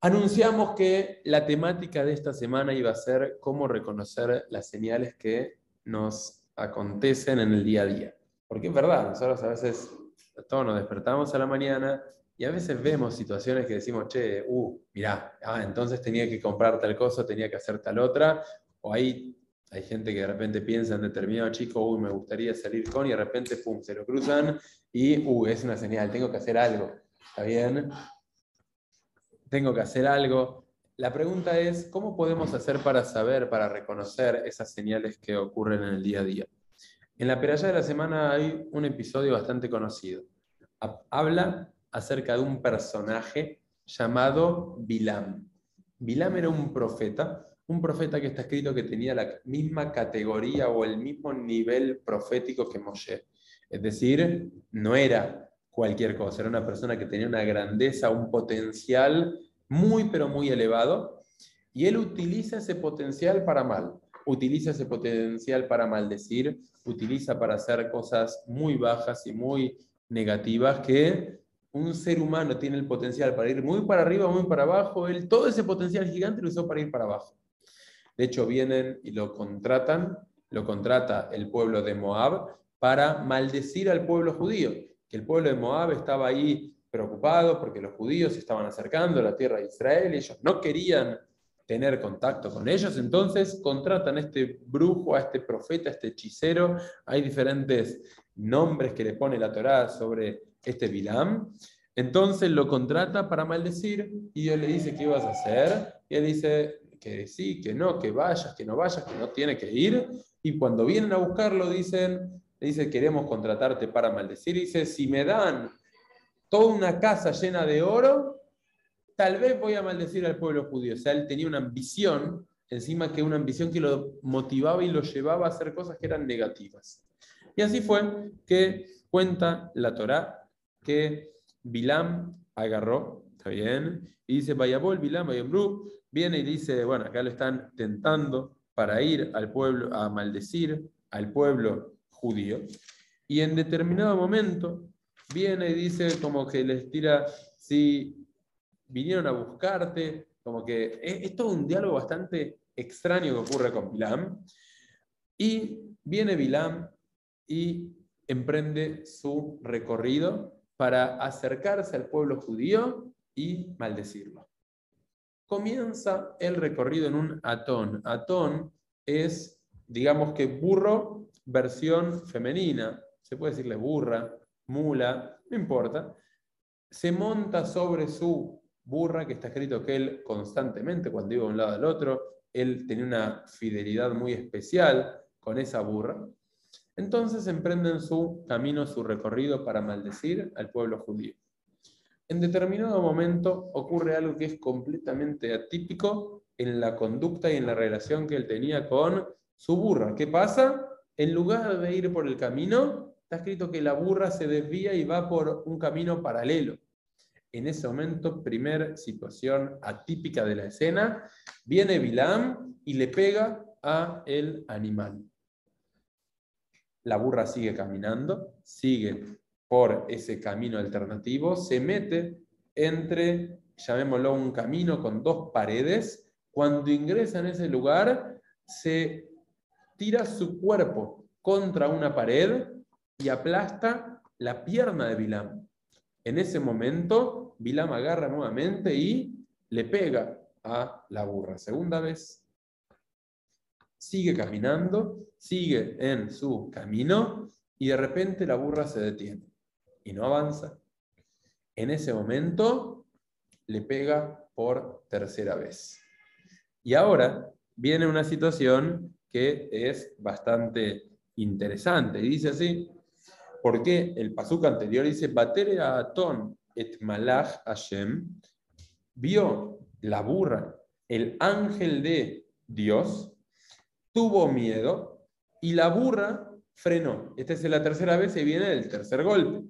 Anunciamos que la temática de esta semana iba a ser cómo reconocer las señales que nos acontecen en el día a día. Porque es verdad, nosotros a veces todos nos despertamos a la mañana y a veces vemos situaciones que decimos, che, uh, mirá, ah, entonces tenía que comprar tal cosa, tenía que hacer tal otra, o hay, hay gente que de repente piensa en determinado chico, uy, me gustaría salir con, y de repente, pum, se lo cruzan y, uh, es una señal, tengo que hacer algo, ¿está bien? Tengo que hacer algo. La pregunta es, ¿cómo podemos hacer para saber, para reconocer esas señales que ocurren en el día a día? En la peralla de la semana hay un episodio bastante conocido. Habla acerca de un personaje llamado Bilam. Bilam era un profeta, un profeta que está escrito que tenía la misma categoría o el mismo nivel profético que Moshe. Es decir, no era cualquier cosa. Era una persona que tenía una grandeza, un potencial muy, pero muy elevado. Y él utiliza ese potencial para mal. Utiliza ese potencial para maldecir, utiliza para hacer cosas muy bajas y muy negativas que un ser humano tiene el potencial para ir muy para arriba, muy para abajo. Él todo ese potencial gigante lo usó para ir para abajo. De hecho, vienen y lo contratan, lo contrata el pueblo de Moab para maldecir al pueblo judío que el pueblo de Moab estaba ahí preocupado porque los judíos se estaban acercando a la tierra de Israel y ellos no querían tener contacto con ellos, entonces contratan a este brujo, a este profeta, a este hechicero. Hay diferentes nombres que le pone la Torá sobre este Bilam. Entonces lo contrata para maldecir y Dios le dice, ¿qué ibas a hacer? Y él dice que sí, que no, que vayas, que no vayas, que no tiene que ir. Y cuando vienen a buscarlo dicen, dice, queremos contratarte para maldecir. dice, si me dan toda una casa llena de oro, tal vez voy a maldecir al pueblo judío. O sea, él tenía una ambición, encima que una ambición que lo motivaba y lo llevaba a hacer cosas que eran negativas. Y así fue que cuenta la Torá que Bilam agarró, ¿está bien? Y dice, Vayabol, Bilam, Vayabru, viene y dice, bueno, acá lo están tentando para ir al pueblo a maldecir al pueblo judío. Y en determinado momento viene y dice como que les tira, si vinieron a buscarte, como que es, todo un diálogo bastante extraño que ocurre con Bilam. Y viene Bilam y emprende su recorrido para acercarse al pueblo judío y maldecirlo. Comienza el recorrido en un atón. Atón es, digamos que burro versión femenina, se puede decirle burra, mula, no importa, se monta sobre su burra, que está escrito que él constantemente, cuando iba de un lado al otro, él tenía una fidelidad muy especial con esa burra. Entonces emprenden su camino, su recorrido para maldecir al pueblo judío. En determinado momento ocurre algo que es completamente atípico en la conducta y en la relación que él tenía con su burra. ¿Qué pasa? en lugar de ir por el camino, está escrito que la burra se desvía y va por un camino paralelo. En ese momento, primer situación atípica de la escena, viene Bilam y le pega a el animal. La burra sigue caminando, sigue por ese camino alternativo, se mete entre, llamémoslo un camino con dos paredes, cuando ingresa en ese lugar, se tira su cuerpo contra una pared y aplasta la pierna de Bilam. En ese momento, Bilam agarra nuevamente y le pega a la burra. Segunda vez. Sigue caminando, sigue en su camino y de repente la burra se detiene y no avanza. En ese momento le pega por tercera vez. Y ahora viene una situación que es bastante interesante. Y dice así, porque el pasuk anterior dice, Batere a Atón et malach Hashem, vio la burra, el ángel de Dios, tuvo miedo y la burra frenó. Esta es la tercera vez y viene el tercer golpe.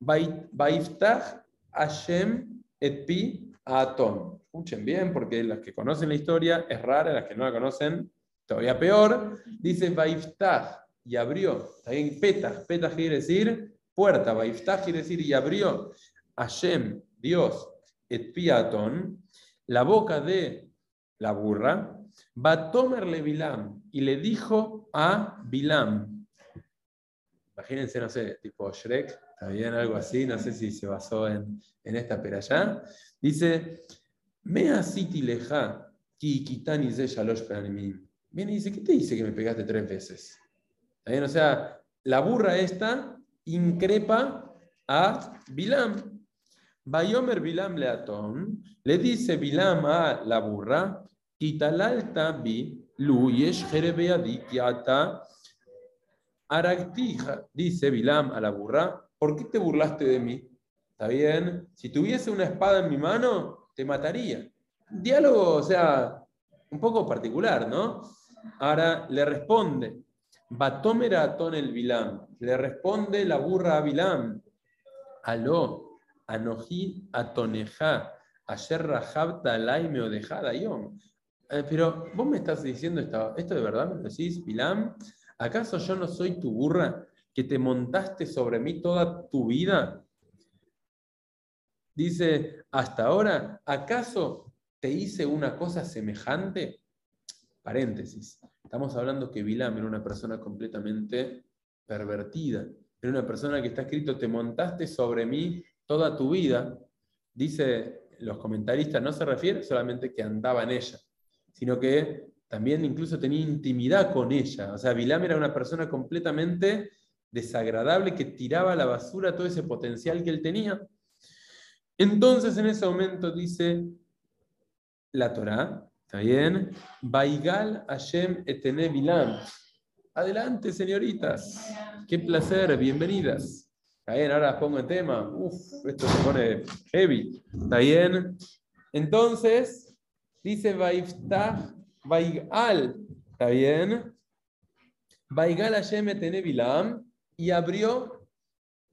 Baiftach Hashem et pi Atón. Escuchen bien, porque las que conocen la historia es rara, las que no la conocen Todavía peor, dice Baiftah y abrió. También Petah, quiere decir puerta, Baiftah quiere decir y abrió. Hashem, Dios, et piatón, la boca de la burra, va tomerle Bilam y le dijo a Bilam, imagínense, no sé, tipo Shrek, está bien, algo así, no sé si se basó en, en esta allá. Dice, me asiti leja, ki kitani ze shalosh Viene y dice, ¿qué te dice que me pegaste tres veces? ¿Está bien? O sea, la burra esta increpa a Bilam. Bayomer Bilam Leatón le dice Bilam a la burra, Kitalalta bi luyesh kiata araktija, dice Bilam a la burra, ¿por qué te burlaste de mí? ¿Está bien? Si tuviese una espada en mi mano, te mataría. Diálogo, o sea, un poco particular, ¿no? Ahora le responde, Batomera el Bilam, le responde la burra a Bilam, Aló, Anoji Atoneja, ayer Rahabta Laime o dejada Yom. Eh, pero vos me estás diciendo esto, esto de verdad, me decís, Bilam, ¿acaso yo no soy tu burra que te montaste sobre mí toda tu vida? Dice, hasta ahora, ¿acaso te hice una cosa semejante? Paréntesis. Estamos hablando que Bilam era una persona completamente pervertida. Era una persona que está escrito, te montaste sobre mí toda tu vida. Dice los comentaristas, no se refiere solamente que andaba en ella, sino que también incluso tenía intimidad con ella. O sea, Bilam era una persona completamente desagradable que tiraba a la basura todo ese potencial que él tenía. Entonces en ese momento dice la Torá, ¿está bien? Baigal Hashem etene Bilam. Adelante, señoritas. Qué placer, bienvenidas. Está bien, ahora pongo en tema. Uf, esto se pone heavy. ¿Está bien? Entonces, dice Baiftah Baigal. ¿Está bien? Baigal Hashem etene Bilam. Y abrió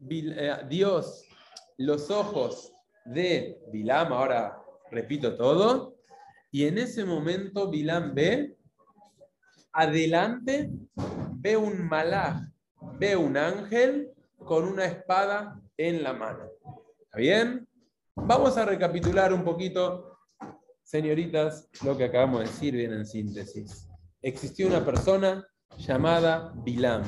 eh, Dios los ojos de Bilam, ahora repito todo, y en ese momento Bilam ve, adelante, ve un malaj, ve un ángel con una espada en la mano. ¿Está bien? Vamos a recapitular un poquito, señoritas, lo que acabamos de decir bien en síntesis. Existió una persona llamada Bilam.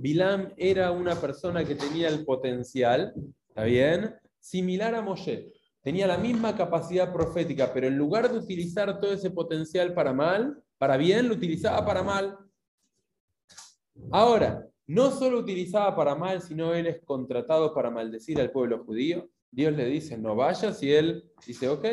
Bilam era una persona que tenía el potencial, ¿está bien? similar a Moshe. Tenía la misma capacidad profética, pero en lugar de utilizar todo ese potencial para mal, para bien, lo utilizaba para mal. Ahora, no solo utilizaba para mal, sino él es contratado para maldecir al pueblo judío. Dios le dice, no vayas, y él dice, ok,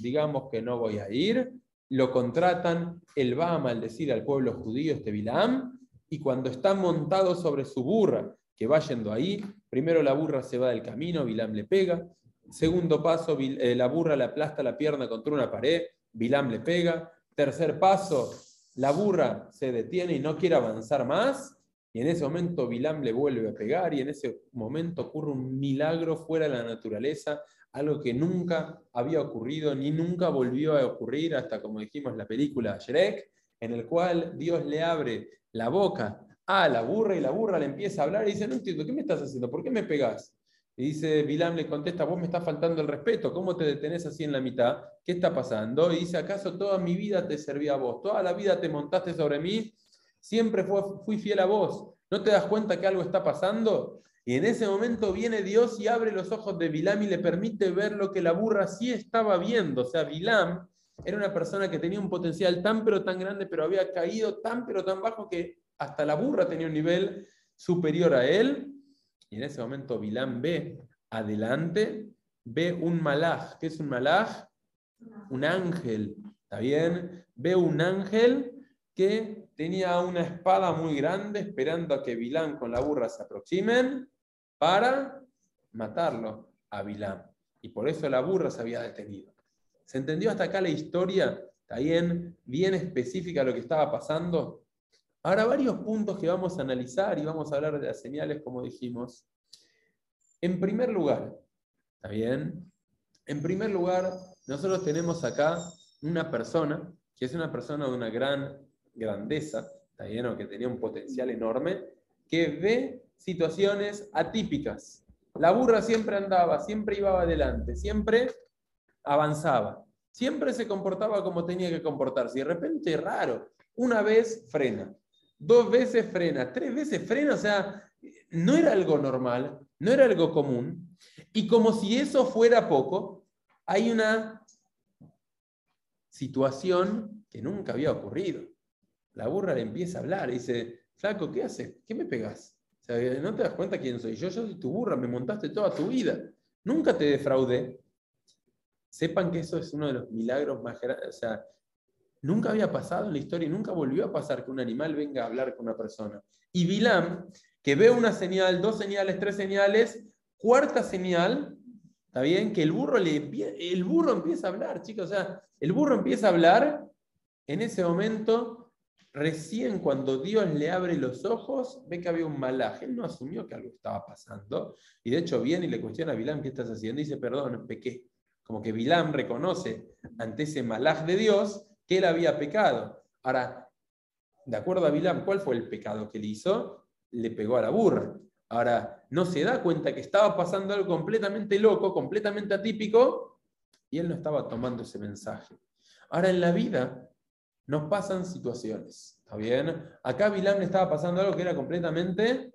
digamos que no voy a ir. Lo contratan, él va a maldecir al pueblo judío, este Bilam, y cuando está montado sobre su burra, que va yendo ahí, Primero la burra se va del camino, Bilam le pega. Segundo paso, eh, la burra le aplasta la pierna contra una pared, Bilam le pega. Tercer paso, la burra se detiene y no quiere avanzar más. Y en ese momento Bilam le vuelve a pegar y en ese momento ocurre un milagro fuera de la naturaleza, algo que nunca había ocurrido ni nunca volvió a ocurrir hasta, como dijimos, la película Shrek, en el cual Dios le abre la boca a la burra y la burra le empieza a hablar y dice, no entiendo, ¿qué me estás haciendo? ¿Por qué me pegás? Y dice, Bilam le contesta, vos me estás faltando el respeto, ¿cómo te detenés así en la mitad? ¿Qué está pasando? Y dice, ¿acaso toda mi vida te servía a vos? ¿Toda la vida te montaste sobre mí? Siempre fui fiel a vos. ¿No te das cuenta que algo está pasando? Y en ese momento viene Dios y abre los ojos de Bilam y le permite ver lo que la burra sí estaba viendo. O sea, Bilam era una persona que tenía un potencial tan pero tan grande, pero había caído tan pero tan bajo que hasta la burra tenía un nivel superior a él. Y en ese momento Bilán ve adelante, ve un malaj. ¿Qué es un malaj? Un ángel. ¿Está bien? Ve un ángel que tenía una espada muy grande esperando a que Bilán con la burra se aproximen para matarlo a Bilán. Y por eso la burra se había detenido. ¿Se entendió hasta acá la historia? ¿Está bien? Bien específica lo que estaba pasando. Ahora, varios puntos que vamos a analizar y vamos a hablar de las señales, como dijimos. En primer lugar, ¿está bien? En primer lugar, nosotros tenemos acá una persona, que es una persona de una gran grandeza, ¿está bien? O que tenía un potencial enorme, que ve situaciones atípicas. La burra siempre andaba, siempre iba adelante, siempre avanzaba. Siempre se comportaba como tenía que comportarse. Y de repente, raro, una vez frena, dos veces frena, tres veces frena, o sea, no era algo normal, no era algo común. Y como si eso fuera poco, hay una situación que nunca había ocurrido. La burra le empieza a hablar y dice, flaco, ¿qué haces? ¿Qué me pegas? ¿No te das cuenta quién soy? Yo, yo soy tu burra, me montaste toda tu vida. Nunca te defraudé. Sepan que eso es uno de los milagros más grandes. O sea, nunca había pasado en la historia nunca volvió a pasar que un animal venga a hablar con una persona. Y Bilam, que ve una señal, dos señales, tres señales, cuarta señal, ¿está bien? Que el burro, le, el burro empieza a hablar, chicos. O sea, el burro empieza a hablar en ese momento Recién cuando Dios le abre los ojos, ve que había un malaje. Él no asumió que algo estaba pasando. Y de hecho viene y le cuestiona a Bilam, ¿qué estás haciendo? Y dice, perdón, pequé. Como que Bilam reconoce ante ese malaj de Dios que él había pecado. Ahora, de acuerdo a Bilam, ¿cuál fue el pecado que él hizo? Le pegó a la burra. Ahora, no se da cuenta que estaba pasando algo completamente loco, completamente atípico, y él no estaba tomando ese mensaje. Ahora, en la vida, nos pasan situaciones. ¿Está bien? Acá Bilam le estaba pasando algo que era completamente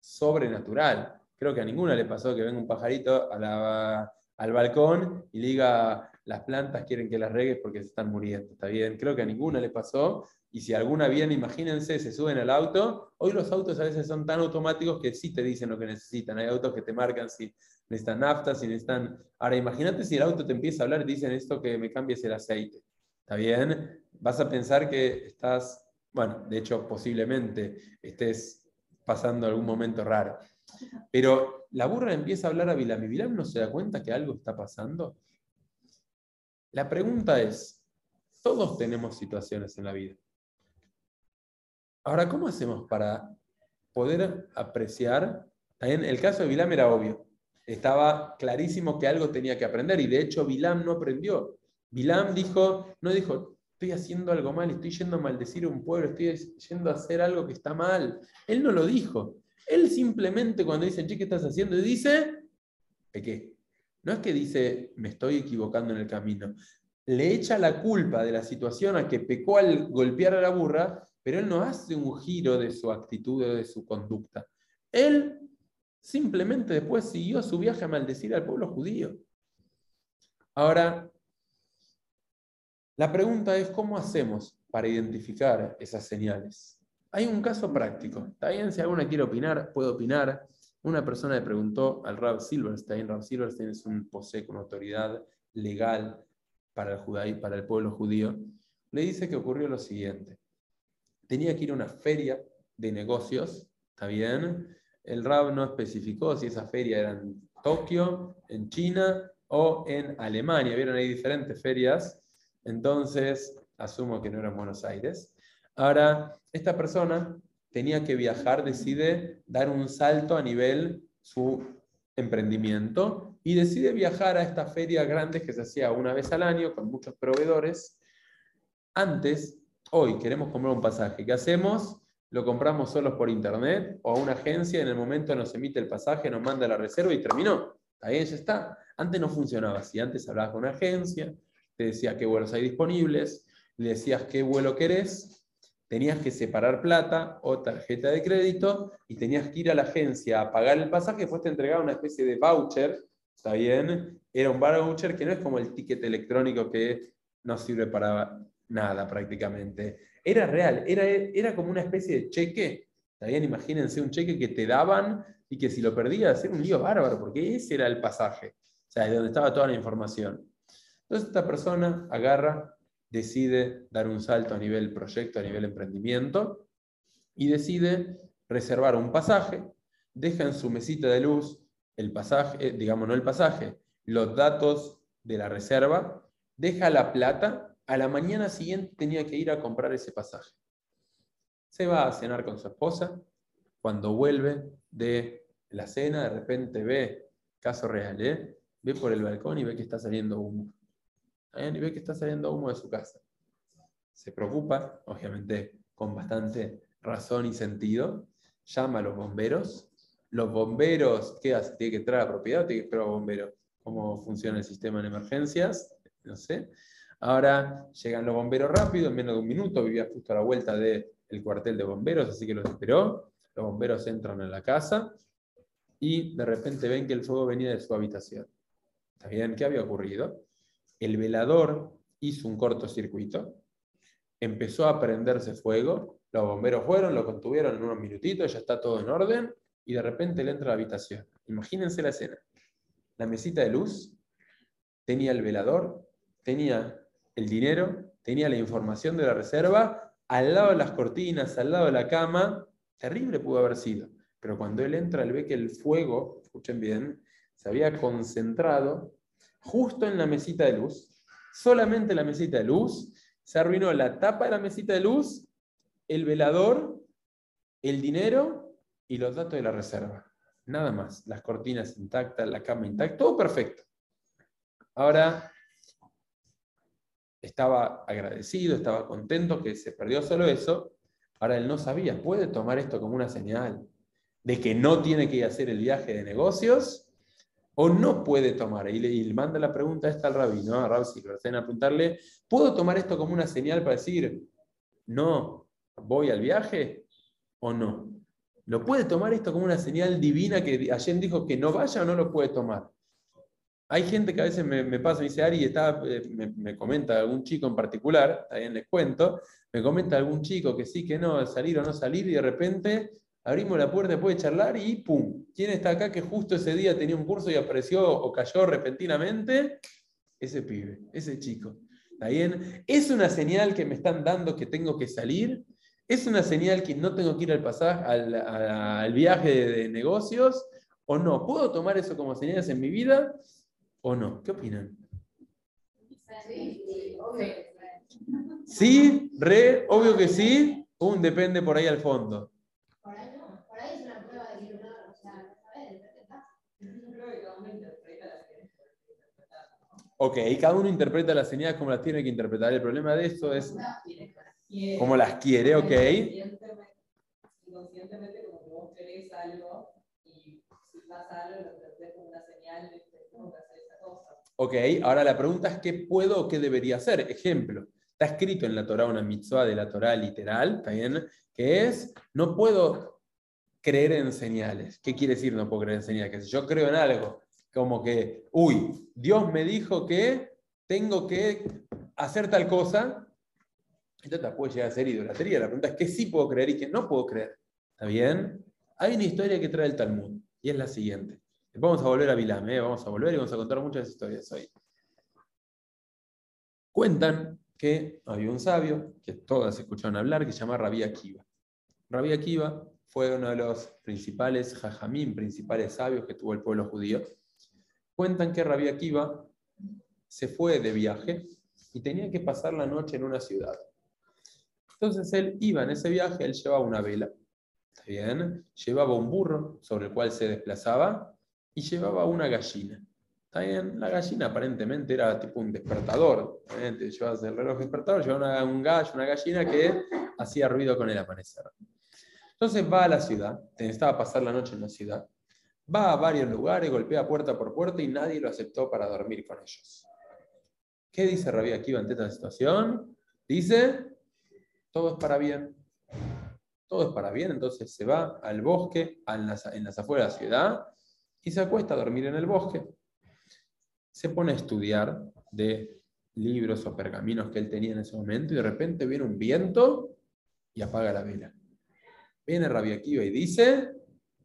sobrenatural. Creo que a ninguna le pasó que venga un pajarito al balcón y le diga, las plantas quieren que las regues porque se están muriendo. ¿Está bien? Creo que a ninguna le pasó. Y si alguna viene, imagínense, se suben al auto. Hoy los autos a veces son tan automáticos que sí te dicen lo que necesitan. Hay autos que te marcan si necesitan nafta, si necesitan... Ahora, imagínate si el auto te empieza a hablar y dicen esto que me cambies el aceite. ¿Está bien? Vas a pensar que estás, bueno, de hecho posiblemente estés pasando algún momento raro. Pero la burra empieza a hablar a Bilam y no se da cuenta que algo está pasando. La pregunta es, todos tenemos situaciones en la vida. Ahora, ¿cómo hacemos para poder apreciar? En el caso de Bilam era obvio. Estaba clarísimo que algo tenía que aprender y de hecho Bilam no aprendió. Bilam dijo, no dijo, estoy haciendo algo mal, estoy yendo a maldecir a un pueblo, estoy yendo a hacer algo que está mal. Él no lo dijo. Él simplemente cuando dice, che, ¿qué estás haciendo? Dice, qué? No es que dice, me estoy equivocando en el camino. Le echa la culpa de la situación a que pecó al golpear a la burra, pero él no hace un giro de su actitud o de su conducta. Él simplemente después siguió su viaje a maldecir al pueblo judío. Ahora, la pregunta es, ¿cómo hacemos para identificar esas señales? Hay un caso práctico. Está bien, si alguna quiere opinar, puede opinar. Una persona le preguntó al Rab Silverstein, Rab Silverstein es un posee con autoridad legal para el, para el pueblo judío, le dice que ocurrió lo siguiente. Tenía que ir a una feria de negocios, ¿está bien? El Rab no especificó si esa feria era en Tokio, en China o en Alemania. Vieron, hay diferentes ferias entonces, asumo que no era en Buenos Aires. Ahora, esta persona tenía que viajar, decide dar un salto a nivel su emprendimiento y decide viajar a esta feria grande que se hacía una vez al año con muchos proveedores. Antes, hoy queremos comprar un pasaje. ¿Qué hacemos? Lo compramos solos por internet o a una agencia, en el momento nos emite el pasaje, nos manda la reserva y terminó. Ahí ya está. Antes no funcionaba así. Antes hablabas con una agencia, te decía qué vuelos hay disponibles, le decías qué vuelo querés, tenías que separar plata o tarjeta de crédito y tenías que ir a la agencia a pagar el pasaje, después te entregaba una especie de voucher, ¿está bien? Era un voucher que no es como el ticket electrónico que no sirve para nada prácticamente. Era real, era, era como una especie de cheque, ¿está bien? Imagínense un cheque que te daban y que si lo perdías era un lío bárbaro, porque ese era el pasaje, o sea, de donde estaba toda la información. Entonces esta persona agarra, decide dar un salto a nivel proyecto, a nivel emprendimiento, y decide reservar un pasaje, deja en su mesita de luz el pasaje, eh, digamos no el pasaje, los datos de la reserva, deja la plata, a la mañana siguiente tenía que ir a comprar ese pasaje. Se va a cenar con su esposa, cuando vuelve de la cena, de repente ve, caso real, ¿eh? ve por el balcón y ve que está saliendo humo y ve que está saliendo humo de su casa. Se preocupa, obviamente con bastante razón y sentido, llama a los bomberos. Los bomberos, ¿qué hace? ¿Tiene que entrar a la propiedad tiene que esperar a bomberos? cómo funciona el sistema en emergencias, no sé. Ahora llegan los bomberos rápido, en menos de un minuto, vivía justo a la vuelta del cuartel de bomberos, así que los esperó. Los bomberos entran en la casa y de repente ven que el fuego venía de su habitación. ¿Está bien? ¿Qué había ocurrido? El velador hizo un cortocircuito, empezó a prenderse fuego, los bomberos fueron, lo contuvieron en unos minutitos, ya está todo en orden, y de repente él entra a la habitación. Imagínense la escena. La mesita de luz tenía el velador, tenía el dinero, tenía la información de la reserva, al lado de las cortinas, al lado de la cama. Terrible pudo haber sido. Pero cuando él entra, él ve que el fuego, escuchen bien, se había concentrado justo en la mesita de luz. Solamente la mesita de luz. Se arruinó la tapa de la mesita de luz, el velador, el dinero y los datos de la reserva. Nada más. Las cortinas intactas, la cama intacta, todo perfecto. Ahora, estaba agradecido, estaba contento que se perdió solo eso. Ahora él no sabía, ¿puede tomar esto como una señal de que no tiene que hacer el viaje de negocios? ¿O no puede tomar? Y le, manda la pregunta esta al rabino, a Rab a preguntarle, ¿puedo tomar esto como una señal para decir, no, voy al viaje o no? ¿Lo puede tomar esto como una señal divina que ayer dijo que no vaya o no lo puede tomar? Hay gente que a veces me, pasa, me dice, Ari, eh, me, comenta algún chico en particular, también les cuento, me comenta algún chico que sí, que no, salir o no salir, y de repente abrimos la puerta después de charlar y ¡pum! ¿Quién está acá que justo ese día tenía un curso y apareció o cayó repentinamente? Ese pibe, ese chico. ¿Está bien? ¿Es una señal que me están dando que tengo que salir? ¿Es una señal que no tengo que ir al pasaje, al, viaje de, negocios? ¿O no? ¿Puedo tomar eso como señales en mi vida? ¿O no? ¿Qué opinan? Sí, re, obvio que sí, un depende por ahí al fondo. Por ahí no, por ahí es una prueba de que uno, o sea, Ok, cada uno interpreta las señales como las tiene que interpretar. El problema de esto es como las quiere, ok. Inconscientemente, como que vos querés algo y si pasa algo, lo interpretas como una señal de que tengo que hacer Ok, ahora la pregunta es qué puedo o qué debería hacer. Ejemplo, está escrito en la Torah una mitzvah de la Torah literal, ¿está Que es, no puedo creer en señales. ¿Qué quiere decir no puedo creer en señales? Que si yo creo en algo, como que, uy, Dios me dijo que tengo que hacer tal cosa, entonces puede llegar a ser idolatría. La pregunta es qué sí puedo creer y qué no puedo creer. ¿Está bien? Hay una historia que trae el Talmud y es la siguiente. Vamos a volver a Bilam, ¿eh? vamos a volver y vamos a contar muchas historias hoy. Cuentan que había un sabio, que todas escucharon hablar, que se llama Rabí Akiva. Rabí Akiva fue uno de los principales jajamín, principales sabios que tuvo el pueblo judío. Cuentan que Rabí Akiva se fue de viaje y tenía que pasar la noche en una ciudad. Entonces él iba en ese viaje, él llevaba una vela, bien? Llevaba un burro sobre el cual se desplazaba y llevaba una gallina. ¿Está bien? La gallina aparentemente era tipo un despertador. Llevabas el reloj despertador, llevaba un gallo, una gallina que hacía ruido con el amanecer. Entonces va a la ciudad, necesitaba pasar la noche en la ciudad, va a varios lugares, golpea puerta por puerta y nadie lo aceptó para dormir con ellos. ¿Qué dice Rabí aquí ante esta situación? Dice, todo es para bien. Todo es para bien, entonces se va al bosque, en las, en las afueras de la ciudad, y se acuesta a dormir en el bosque. Se pone a estudiar de libros o pergaminos que él tenía en ese momento y de repente viene un viento y apaga la vela. Viene Rabbi Akiva y dice,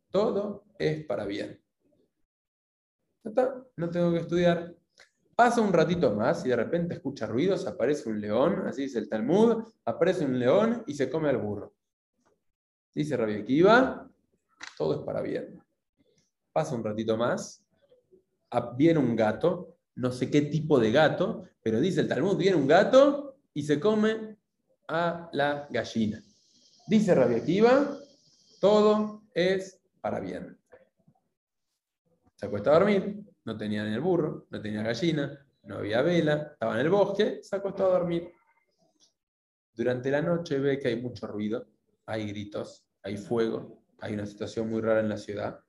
todo es para bien. No tengo que estudiar. Pasa un ratito más y de repente escucha ruidos, aparece un león, así dice el Talmud, aparece un león y se come al burro. Dice Rabbi Akiva, todo es para bien. Pasa un ratito más, viene un gato, no sé qué tipo de gato, pero dice el Talmud, viene un gato y se come a la gallina. Dice Rabbi Akiva, todo es para bien. Se acuesta a dormir, no tenía ni el burro, no tenía gallina, no había vela, estaba en el bosque, se acostó a dormir. Durante la noche ve que hay mucho ruido, hay gritos, hay fuego, hay una situación muy rara en la ciudad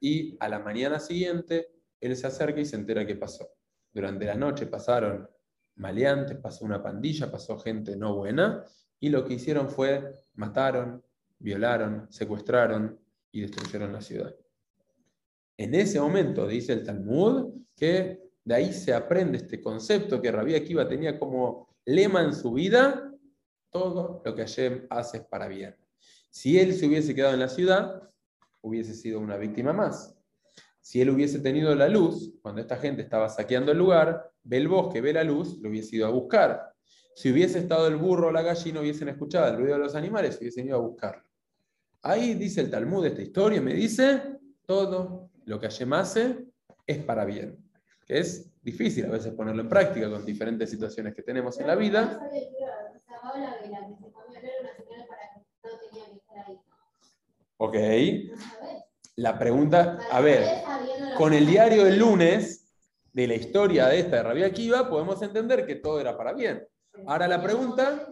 y a la mañana siguiente él se acerca y se entera qué pasó. Durante la noche pasaron maleantes, pasó una pandilla, pasó gente no buena, y lo que hicieron fue mataron, violaron, secuestraron y destruyeron la ciudad. En ese momento, dice el Talmud, que de ahí se aprende este concepto que Rabí Akiva tenía como lema en su vida, todo lo que Hashem hace es para bien. Si él se hubiese quedado en la ciudad, hubiese sido una víctima más. Si él hubiese tenido la luz, cuando esta gente estaba saqueando el lugar, ve el bosque, ve la luz, lo hubiese ido a buscar. Si hubiese estado el burro o la gallina, hubiesen escuchado el ruido de los animales, hubiesen ido a buscarlo. Ahí dice el Talmud esta historia, me dice, todo lo que Hashem hace es para bien. Que es difícil a veces ponerlo en práctica con diferentes situaciones que tenemos en la vida. Ok. La pregunta, a ver, con el diario del lunes de la historia de esta de Rabia Akiva, podemos entender que todo era para bien. Ahora la pregunta,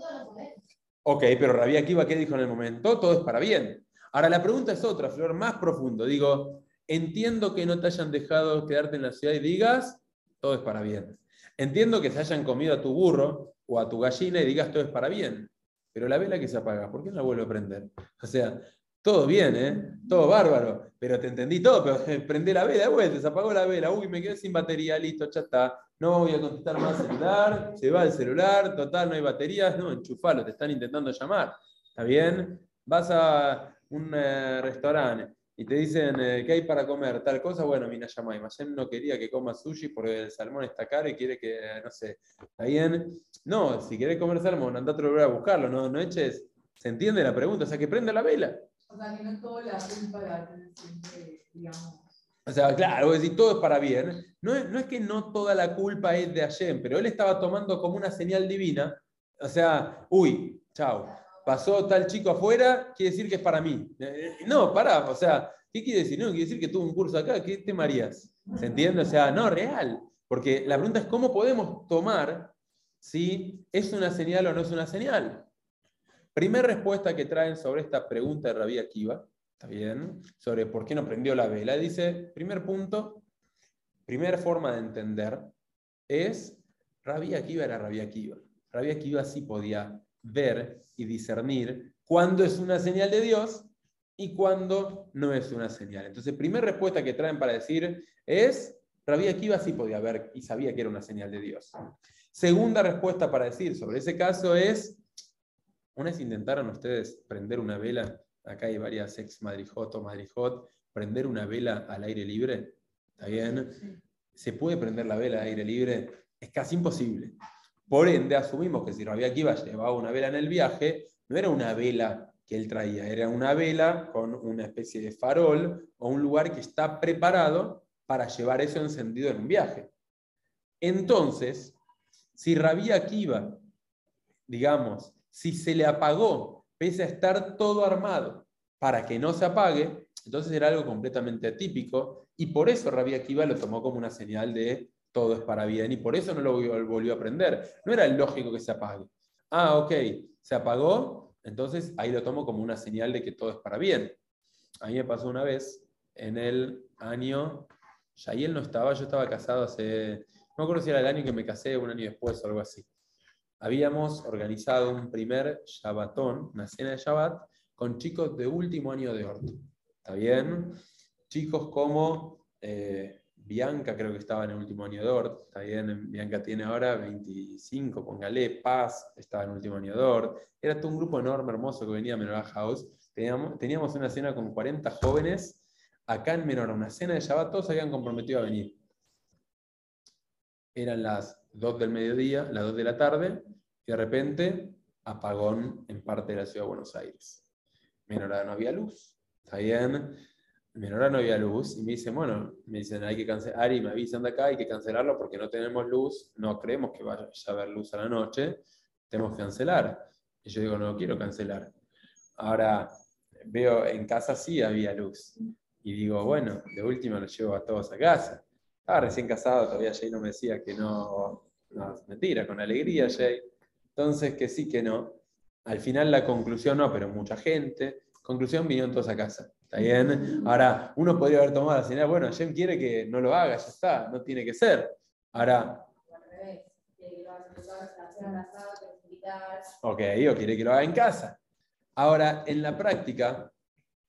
ok, pero Rabia Akiva, ¿qué dijo en el momento? Todo es para bien. Ahora la pregunta es otra, Flor, más profundo. Digo, entiendo que no te hayan dejado quedarte en la ciudad y digas, todo es para bien. Entiendo que se hayan comido a tu burro o a tu gallina y digas, todo es para bien. Pero la vela que se apaga, ¿por qué no la vuelve a prender? O sea, todo bien, ¿eh? Todo bárbaro. Pero te entendí todo, pero prendé la vela de vuelta, se apagó la vela. Uy, me quedé sin batería, listo, ya está. No voy a contestar más celular, se va el celular, total, no hay baterías. No, enchufalo, te están intentando llamar. ¿Está bien? Vas a un eh, restaurante y te dicen eh, que hay para comer tal cosa, bueno, mira, llamá. Masem no quería que coma sushi porque el salmón está caro y quiere que, no sé, ¿está bien? No, si querés comer salmón, andate a volver a buscarlo, no, no eches. ¿Se entiende la pregunta? O sea, que prenda la vela. O sea, que no toda la culpa la siempre, digamos. O sea, claro, decir, todo es para bien. No es, no es que no toda la culpa es de Hashem, pero él estaba tomando como una señal divina. O sea, uy, chao, pasó tal chico afuera, quiere decir que es para mí. Eh, no, para, o sea, ¿qué quiere decir? No, quiere decir que tuvo un curso acá, ¿qué te marías? ¿Se entiende? O sea, no, real. Porque la pregunta es cómo podemos tomar si es una señal o no es una señal. Primera respuesta que traen sobre esta pregunta de Rabí Akiva, ¿está bien? Sobre por qué no prendió la vela. Dice, primer punto, primera forma de entender es, Rabí Akiva era Rabí Akiva. Rabí Akiva sí podía ver y discernir cuándo es una señal de Dios y cuándo no es una señal. Entonces, primera respuesta que traen para decir es, Rabí Akiva sí podía ver y sabía que era una señal de Dios. Segunda respuesta para decir sobre ese caso es, una vez intentaron ustedes prender una vela, acá hay varias ex Madrijot o Madrijot, prender una vela al aire libre, ¿está bien? ¿Se puede prender la vela al aire libre? Es casi imposible. Por ende, asumimos que si Rabbi Akiva llevaba una vela en el viaje, no era una vela que él traía, era una vela con una especie de farol o un lugar que está preparado para llevar eso encendido en un viaje. Entonces, si Rabbi Akiva, digamos, si se le apagó, pese a estar todo armado para que no se apague, entonces era algo completamente atípico y por eso Rabbi Akiva lo tomó como una señal de todo es para bien y por eso no lo volvió a aprender. No era lógico que se apague. Ah, ok, se apagó, entonces ahí lo tomo como una señal de que todo es para bien. A mí me pasó una vez en el año, ya él no estaba, yo estaba casado hace, no me acuerdo si era el año que me casé, un año después o algo así habíamos organizado un primer Shabbatón, una cena de Shabbat, con chicos de último año de orto. ¿Está bien? Chicos como eh, Bianca, creo que estaba en el último año de orto. ¿Está bien? Bianca tiene ahora 25, póngale. Paz estaba en el último año de orto. Era todo un grupo enorme, hermoso que venía a Menorah House. Teníamos, teníamos una cena con 40 jóvenes acá en Menorah, una cena de Shabbat, todos habían comprometido a venir. Eran las 2 del mediodía, las 2 de la tarde, y de repente apagón en parte de la ciudad de Buenos Aires. Menorá no había luz. Está bien. Menorá no había luz. Y me dicen, bueno, me dicen, hay que cancelar. Ari, me avisan de acá, hay que cancelarlo porque no tenemos luz. No creemos que vaya a haber luz a la noche. Tenemos que cancelar. Y yo digo, no quiero cancelar. Ahora veo en casa sí había luz. Y digo, bueno, de última lo llevo a todos a casa. Estaba recién casado, todavía Jay no me decía que no, no, mentira, con alegría Jay. Entonces, que sí, que no. Al final la conclusión no, pero mucha gente, Conclusión, vinieron todos a casa. ¿Está bien? Ahora, uno podría haber tomado la señal, bueno, Hashem quiere que no lo haga, ya está, no tiene que ser. Ahora, ok, o quiere que lo haga en casa. Ahora, en la práctica,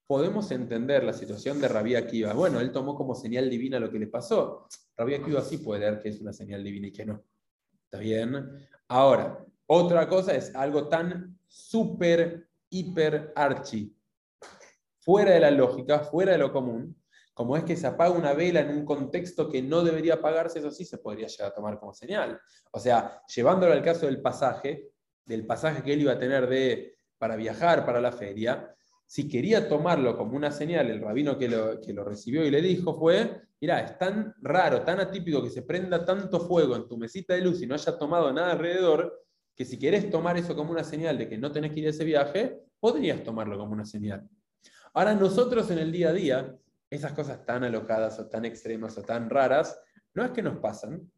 podemos entender la situación de Rabí Akiva. Bueno, él tomó como señal divina lo que le pasó. Rabí Akiva sí puede ver que es una señal divina y que no. ¿Está bien? Ahora, otra cosa es algo tan súper, hiper, archi, fuera de la lógica, fuera de lo común, como es que se apaga una vela en un contexto que no debería apagarse, eso sí se podría llegar a tomar como señal. O sea, llevándolo al caso del pasaje, del pasaje que él iba a tener de, para viajar para la feria, si quería tomarlo como una señal, el rabino que lo, que lo recibió y le dijo fue, mira, es tan raro, tan atípico que se prenda tanto fuego en tu mesita de luz y no haya tomado nada alrededor, que si querés tomar eso como una señal de que no tenés que ir a ese viaje, podrías tomarlo como una señal. Ahora nosotros en el día a día, esas cosas tan alocadas o tan extremas o tan raras, no es que nos pasan.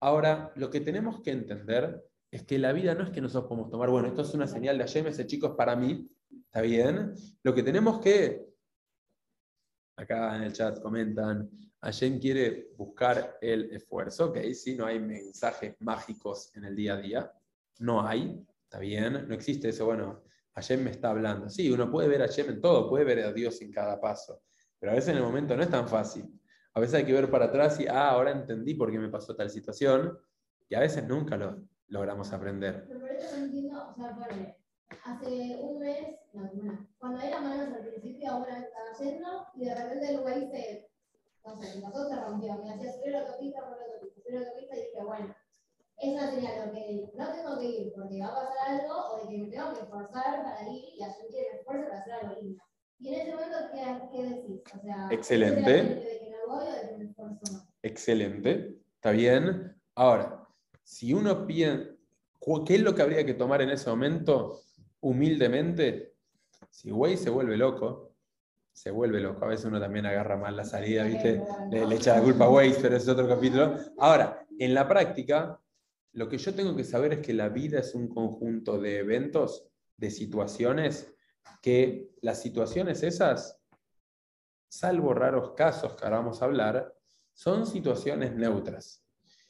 Ahora, lo que tenemos que entender es que la vida no es que nosotros podemos tomar, bueno, esto es una señal de Hashem, ese chico es para mí, ¿está bien? Lo que tenemos que, acá en el chat comentan, Hashem quiere buscar el esfuerzo, ok, si no hay mensajes mágicos en el día a día, no hay, ¿está bien? No existe eso, bueno, Hashem me está hablando. Sí, uno puede ver a Hashem en todo, puede ver a Dios en cada paso, pero a veces en el momento no es tan fácil. A veces hay que ver para atrás y, ah, ahora entendí por qué me pasó tal situación, y a veces nunca lo logramos aprender. Pero por eso no entiendo, o sea, ponle, hace un mes, no, bueno, cuando era manos al principio, ahora estaba yendo, y de repente el güey se, no sé, pasó, se rompió, me hacía subir la autopista por la autopista, subir la autopista, y dije, bueno, es una señal de que no tengo que ir porque va a pasar algo, o de que me tengo que esforzar para ir y hacer el esfuerzo para hacer algo lindo. Y en ese momento, ¿qué, qué decís? O sea, Excelente. ¿De que no voy o de que me esfuerzo más? Excelente, está bien. Ahora, si uno piensa, ¿qué es lo que habría que tomar en ese momento? Humildemente, si güey se vuelve loco, se vuelve loco. A veces uno también agarra mal la salida, ¿viste? Le, le echa la culpa a Waze, pero es otro capítulo. Ahora, en la práctica, lo que yo tengo que saber es que la vida es un conjunto de eventos, de situaciones, que las situaciones esas, salvo raros casos que ahora vamos a hablar, son situaciones neutras.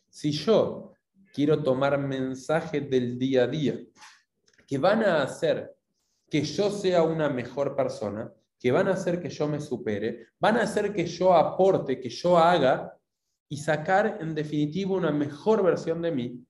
Si yo quiero tomar mensajes del día a día que van a hacer que yo sea una mejor persona, que van a hacer que yo me supere, van a hacer que yo aporte, que yo haga y sacar en definitiva una mejor versión de mí,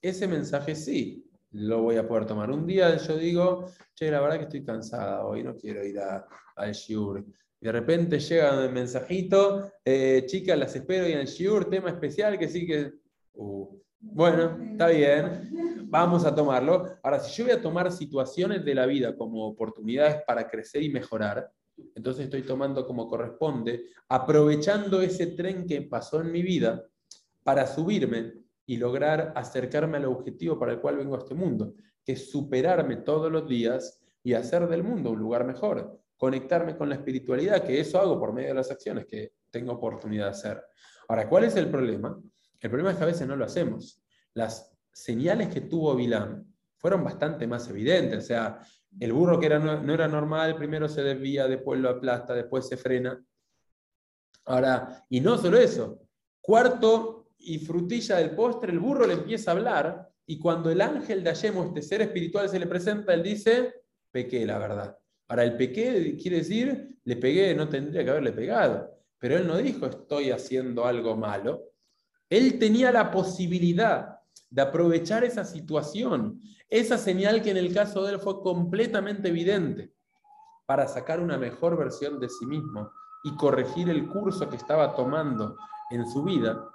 ese mensaje sí lo voy a poder tomar. Un día yo digo, che, la verdad que estoy cansada hoy, no quiero ir al Shiur. De repente llega el mensajito, eh, chicas, las espero en el Shiur, tema especial que sí que... Uh, bueno, está bien, vamos a tomarlo. Ahora, si yo voy a tomar situaciones de la vida como oportunidades para crecer y mejorar, entonces estoy tomando como corresponde, aprovechando ese tren que pasó en mi vida para subirme y lograr acercarme al objetivo para el cual vengo a este mundo, que es superarme todos los días y hacer del mundo un lugar mejor, conectarme con la espiritualidad, que eso hago por medio de las acciones que tengo oportunidad de hacer. Ahora, ¿cuál es el problema? El problema es que a veces no lo hacemos. Las señales que tuvo Vilán fueron bastante más evidentes, o sea, el burro que era, no, era normal, primero se desvía, después lo aplasta, después se frena. Ahora, y no solo eso, cuarto y frutilla del postre, el burro le empieza a hablar y cuando el ángel de Hashem este ser espiritual se le presenta, él dice, pequé, la verdad. Ahora, el pequé quiere decir, le pegué, no tendría que haberle pegado. Pero él no dijo, estoy haciendo algo malo. Él tenía la posibilidad de aprovechar esa situación, esa señal que en el caso de él fue completamente evidente, para sacar una mejor versión de sí mismo y corregir el curso que estaba tomando en su vida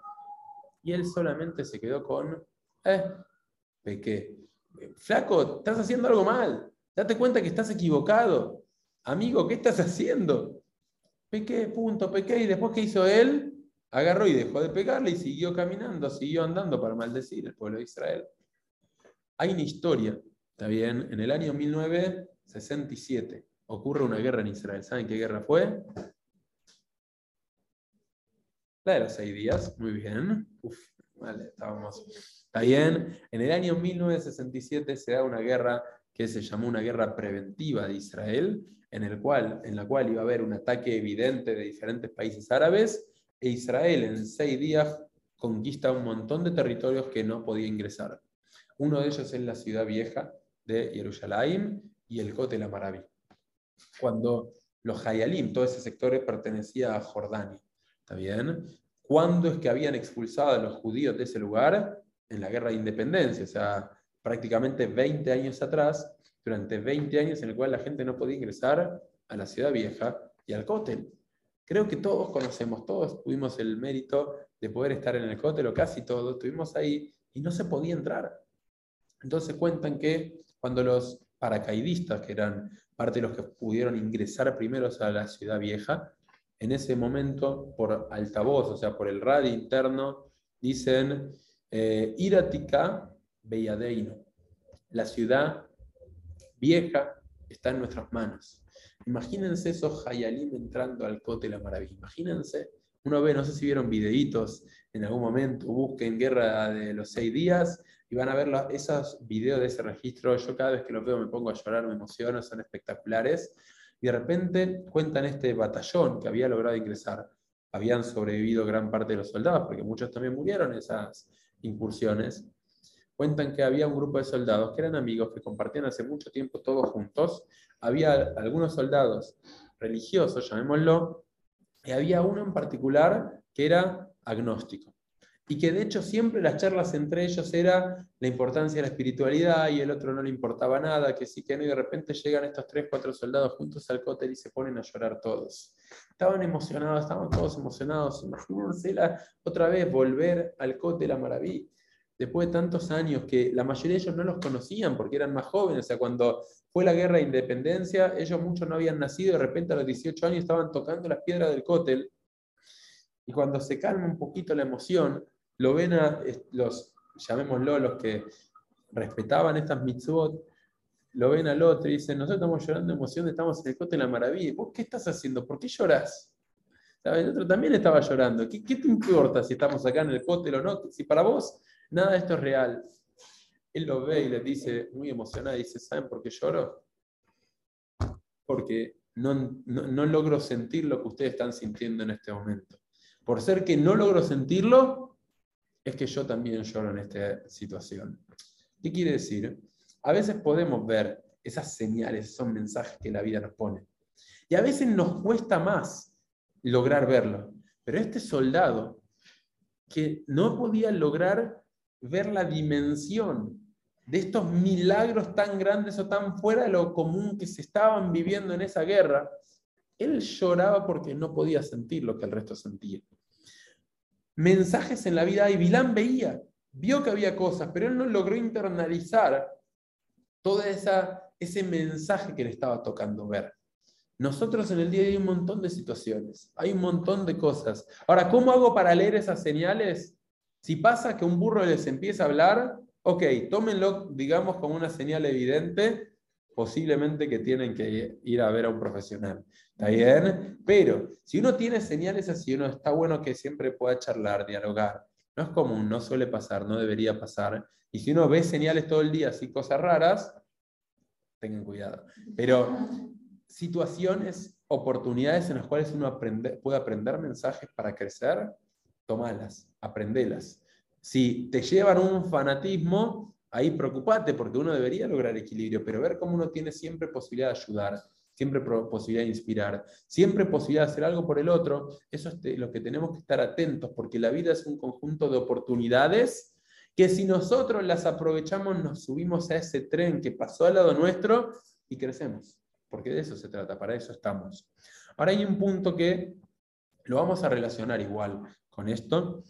y él solamente se quedó con, eh, pequé. Flaco, estás haciendo algo mal. Date cuenta que estás equivocado. Amigo, ¿qué estás haciendo? Pequé, punto, pequé. Y después, ¿qué hizo él? Agarró y dejó de pegarle y siguió caminando, siguió andando para maldecir al pueblo de Israel. Hay una historia, ¿está bien? En el año 1967 ocurre una guerra en Israel. ¿Saben qué guerra fue? La de los seis días, muy bien. Uf, vale, estábamos. Está bien. En el año 1967 se da una guerra que se llamó una guerra preventiva de Israel, en, el cual, en la cual iba a haber un ataque evidente de diferentes países árabes, e Israel en seis días conquista un montón de territorios que no podía ingresar. Uno de ellos es la ciudad vieja de Jerusalén y el Kotel Amaraví. Cuando los Hayalim, todo ese sector pertenecía a Jordania. ¿Está bien? ¿Cuándo es que habían expulsado a los judíos de ese lugar? En la guerra de independencia, o sea, prácticamente 20 años atrás, durante 20 años en el cual la gente no podía ingresar a la ciudad vieja y al cótel. Creo que todos conocemos, todos tuvimos el mérito de poder estar en el cótel, o casi todos, estuvimos ahí y no se podía entrar. Entonces cuentan que cuando los paracaidistas, que eran parte de los que pudieron ingresar primero a la ciudad vieja, en ese momento, por altavoz, o sea, por el radio interno, dicen, eh, Iratica Belladeino, la ciudad vieja está en nuestras manos. Imagínense esos Hayalim entrando al Cote la Maravilla. Imagínense, uno ve, no sé si vieron videitos en algún momento, busquen Guerra de los Seis Días y van a ver esos videos de ese registro. Yo cada vez que los veo me pongo a llorar, me emociono, son espectaculares. Y de repente cuentan este batallón que había logrado ingresar. Habían sobrevivido gran parte de los soldados, porque muchos también murieron en esas incursiones cuentan que había un grupo de soldados que eran amigos, que compartían hace mucho tiempo todos juntos. Había algunos soldados religiosos, llamémoslo, y había uno en particular que era agnóstico. Y que de hecho siempre las charlas entre ellos era la importancia de la espiritualidad y el otro no le importaba nada, que sí que no, y de repente llegan estos tres, cuatro soldados juntos al cótel y se ponen a llorar todos. Estaban emocionados, estaban todos emocionados. Imagínense otra vez volver al cótel a Maraví después de tantos años que la mayoría de ellos no los conocían porque eran más jóvenes, o sea, cuando fue la guerra de independencia, ellos muchos no habían nacido, de repente a los 18 años estaban tocando las piedras del cótel, y cuando se calma un poquito la emoción, lo ven a los, llamémoslo, los que respetaban estas mitzvot, lo ven al otro y dicen, nosotros estamos llorando de emoción, estamos en el cótel la maravilla, ¿vos qué estás haciendo? ¿Por qué lloras? El otro también estaba llorando. ¿Qué, ¿Qué, te importa si estamos acá en el cótel o no? Si para vos Nada de esto es real. Él lo ve y le dice, muy emocionado, dice, ¿saben por qué lloro? Porque no, no, logro sentir lo que ustedes están sintiendo en este momento. Por ser que no logro sentirlo, es que yo también lloro en esta situación. ¿Qué quiere decir? A veces podemos ver esas señales, esos mensajes que la vida nos pone. Y a veces nos cuesta más lograr verlo. Pero este soldado que no podía lograr ver la dimensión de estos milagros tan grandes o tan fuera de lo común que se estaban viviendo en esa guerra, él lloraba porque no podía sentir lo que el resto sentía. Mensajes en la vida, y Vilán veía, vio que había cosas, pero él no logró internalizar todo esa, ese mensaje que le estaba tocando ver. Nosotros en el día hay un montón de situaciones, hay un montón de cosas. Ahora, ¿cómo hago para leer esas señales? Si pasa que un burro les empieza a hablar, ok, tómenlo, digamos, como una señal evidente, posiblemente que tienen que ir a ver a un profesional. ¿Está bien? Pero si uno tiene señales así, uno está bueno que siempre pueda charlar, dialogar. No es común, no suele pasar, no debería pasar. Y si uno ve señales todo el día, así cosas raras, tengan cuidado. Pero situaciones, oportunidades en las cuales uno puede aprender mensajes para crecer, tomalas, aprendelas. Si te llevan un fanatismo, ahí preocupate porque uno debería lograr equilibrio, pero ver cómo uno tiene siempre posibilidad de ayudar, siempre posibilidad de inspirar, siempre posibilidad de hacer algo por el otro, eso es lo que tenemos que estar atentos porque la vida es un conjunto de oportunidades que si nosotros las aprovechamos nos subimos a ese tren que pasó al lado nuestro y crecemos, porque de eso se trata, para eso estamos. Ahora hay un punto que lo vamos a relacionar igual con esto,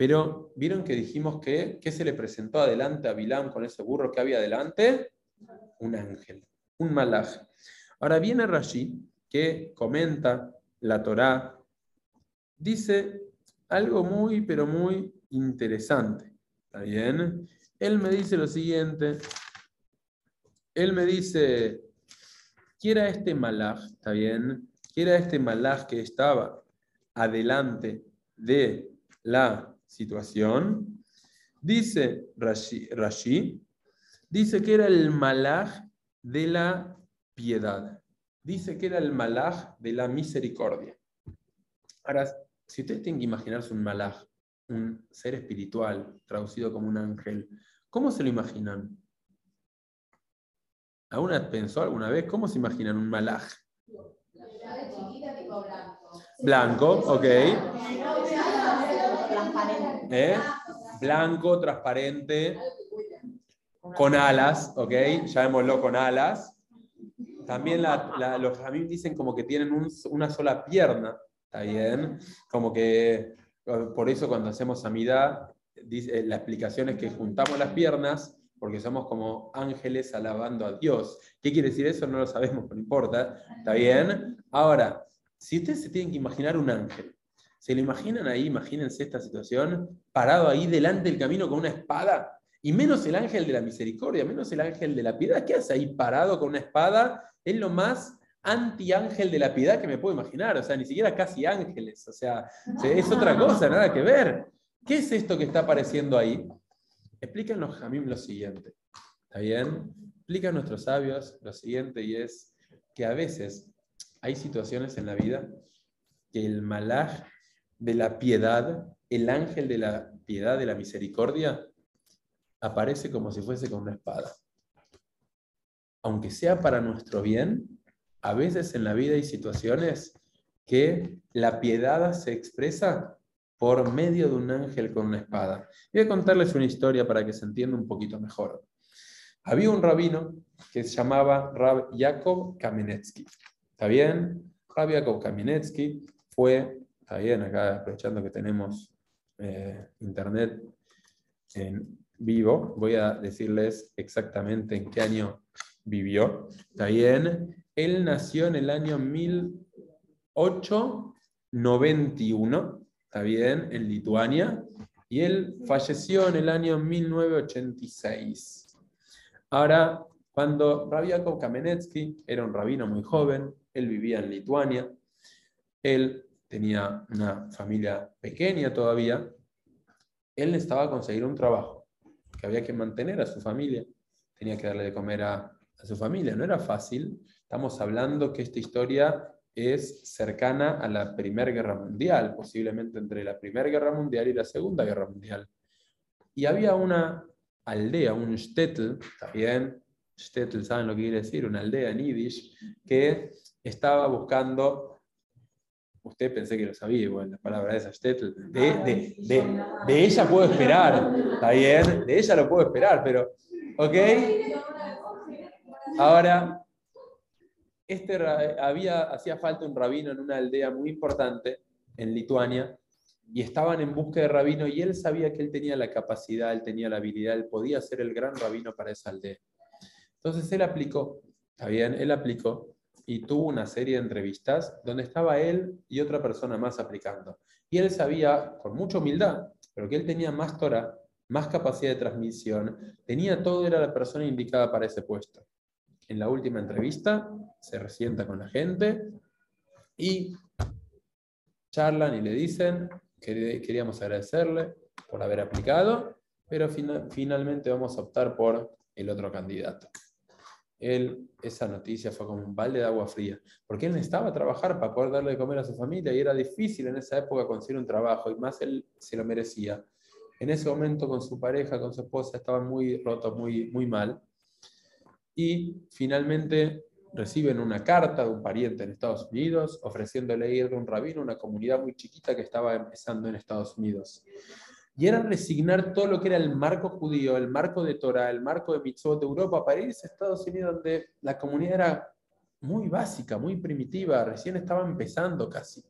pero vieron que dijimos que, ¿qué se le presentó adelante a Bilam con ese burro que había adelante? Un ángel, un malaj. Ahora viene Rashi, que comenta la Torá, dice algo muy, pero muy interesante. ¿Está bien? Él me dice lo siguiente. Él me dice, ¿quién era este malaj? ¿Está bien? ¿Quién era este malaj que estaba adelante de la situación, dice Rashi, dice que era el malaj de la piedad. dice que era el malaj de la misericordia. Ahora, si ustedes tienen que imaginarse un malaj, un ser espiritual, traducido como un ángel, ¿cómo se lo imaginan? ¿Alguna pensó alguna vez cómo se imaginan un malaj? Blanco, ok. ¿Eh? Blanco, transparente, con alas, ok. Llamémoslo con alas. También los jamín dicen como que tienen una sola pierna, ¿está bien? Como que por eso cuando hacemos amidad, dice, la explicación es que juntamos las piernas porque somos como ángeles alabando a Dios. ¿Qué quiere decir eso? No lo sabemos, pero no importa. ¿Está bien? Ahora, si ustedes se tienen que imaginar un ángel, ¿se lo imaginan ahí? Imagínense esta situación, parado ahí delante del camino con una espada, y menos el ángel de la misericordia, menos el ángel de la piedad. ¿Qué hace ahí parado con una espada? Es lo más anti-ángel de la piedad que me puedo imaginar, o sea, ni siquiera casi ángeles, o sea, es otra cosa, nada que ver. ¿Qué es esto que está apareciendo ahí? Explícanos mí lo siguiente, ¿está bien? Explican nuestros sabios lo siguiente y es que a veces hay situaciones en la vida que el malaj de la piedad, el ángel de la piedad, de la misericordia, aparece como si fuese con una espada. Aunque sea para nuestro bien, a veces en la vida hay situaciones que la piedad se expresa por medio de un ángel con una espada. Voy a contarles una historia para que se entienda un poquito mejor. Había un rabino que se llamaba Rab Yaakov Kamenetsky. ¿Está bien? Rab Yaakov Kamenetsky fue, está bien, acá aprovechando que tenemos eh, internet en vivo, voy a decirles exactamente en qué año vivió. ¿Está bien? Él nació en el año 1891 ¿está bien? En Lituania, y él falleció en el año 1986. Ahora, cuando Rabbi Kamenetsky era un rabino muy joven, él vivía en Lituania, él tenía una familia pequeña todavía, él necesitaba conseguir un trabajo, que había que mantener a su familia, tenía que darle de comer a, su familia, no era fácil. Estamos hablando que esta historia es cercana a la Primera Guerra Mundial, posiblemente entre la Primera Guerra Mundial y la Segunda Guerra Mundial. Y había una aldea, un shtetl, ¿está bien? Shtetl, ¿saben lo que quiere decir? Una aldea en Yiddish, que estaba buscando, usted pensé que lo sabía, igual la palabra esa, shtetl, de, de ella puedo esperar, ¿está bien? De ella lo puedo esperar, pero, ¿ok? Ahora, este, había, hacía falta un rabino en una aldea muy importante en Lituania y estaban en busca de rabino y él sabía que él tenía la capacidad, él tenía la habilidad, él podía ser el gran rabino para esa aldea. Entonces él aplicó, está bien, él aplicó y tuvo una serie de entrevistas donde estaba él y otra persona más aplicando. Y él sabía, con mucha humildad, pero que él tenía más Torah, más capacidad de transmisión, tenía todo, era la persona indicada para ese puesto en la última entrevista, se resienta con la gente y charlan y le dicen que queríamos agradecerle por haber aplicado, pero finalmente vamos a optar por el otro candidato. Él, esa noticia fue como un balde de agua fría, porque él necesitaba trabajar para poder darle de comer a su familia y era difícil en esa época conseguir un trabajo y más él se lo merecía. En ese momento con su pareja, con su esposa, estaban muy rotos, muy, muy mal y finalmente reciben una carta de un pariente en Estados Unidos ofreciéndole ir de un rabino a una comunidad muy chiquita que estaba empezando en Estados Unidos. Y era resignar todo lo que era el marco judío, el marco de Torah, el marco de mitzvot de Europa para irse a Estados Unidos donde la comunidad era muy básica, muy primitiva, recién estaba empezando casi.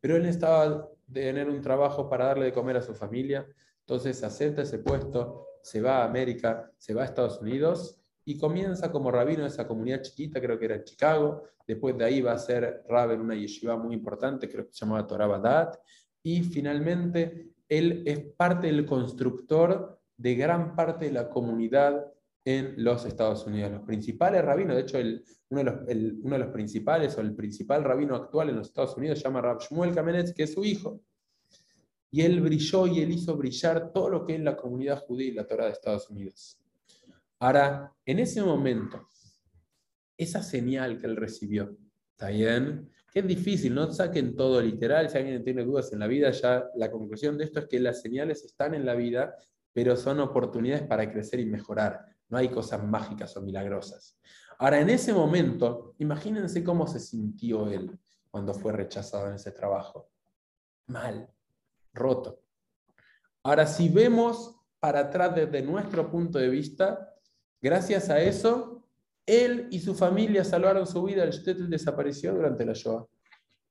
Pero él estaba de tener un trabajo para darle de comer a su familia, entonces acepta ese puesto, se va a América, se va a Estados Unidos y comienza como rabino de esa comunidad chiquita, creo que era en Chicago, después de ahí va a ser rab en una yeshiva muy importante, creo que se llamaba Torah Badat, y finalmente él es parte del constructor de gran parte de la comunidad en los Estados Unidos. Los principales rabinos, de hecho, el, uno, de los, uno, de los, principales o el principal rabino actual en los Estados Unidos se llama Rab Shmuel Kamenetz, que es su hijo. Y él brilló y él hizo brillar todo lo que es la comunidad judía y la Torah de Estados Unidos. Ahora, en ese momento, esa señal que él recibió. ¿Está bien? Es difícil, no saquen todo literal. Si alguien tiene dudas en la vida, ya la conclusión de esto es que las señales están en la vida, pero son oportunidades para crecer y mejorar. No hay cosas mágicas o milagrosas. Ahora, en ese momento, imagínense cómo se sintió él cuando fue rechazado en ese trabajo. Mal, roto. Ahora, si vemos para atrás desde nuestro punto de vista, gracias a eso, él y su familia salvaron su vida. El Shtetl desapareció durante la Shoah.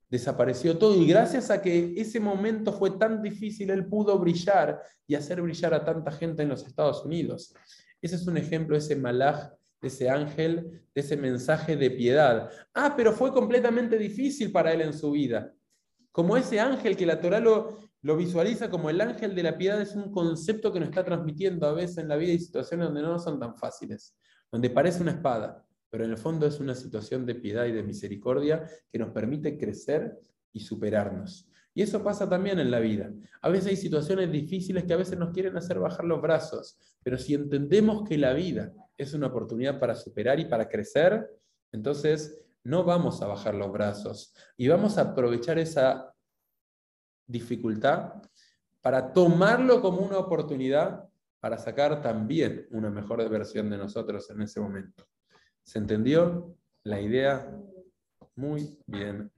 Desapareció todo. Y gracias a que ese momento fue tan difícil, él pudo brillar y hacer brillar a tanta gente en los Estados Unidos. Ese es un ejemplo, ese malaj, de ese ángel, de ese mensaje de piedad. Ah, pero fue completamente difícil para él en su vida. Como ese ángel que la Torah lo, lo visualiza como el ángel de la piedad, es un concepto que nos está transmitiendo a veces en la vida y situaciones donde no son tan fáciles donde parece una espada, pero en el fondo es una situación de piedad y de misericordia que nos permite crecer y superarnos. Y eso pasa también en la vida. A veces hay situaciones difíciles que a veces nos quieren hacer bajar los brazos, pero si entendemos que la vida es una oportunidad para superar y para crecer, entonces no vamos a bajar los brazos y vamos a aprovechar esa dificultad para tomarlo como una oportunidad para sacar también una mejor versión de nosotros en ese momento. ¿Se entendió la idea? Muy bien.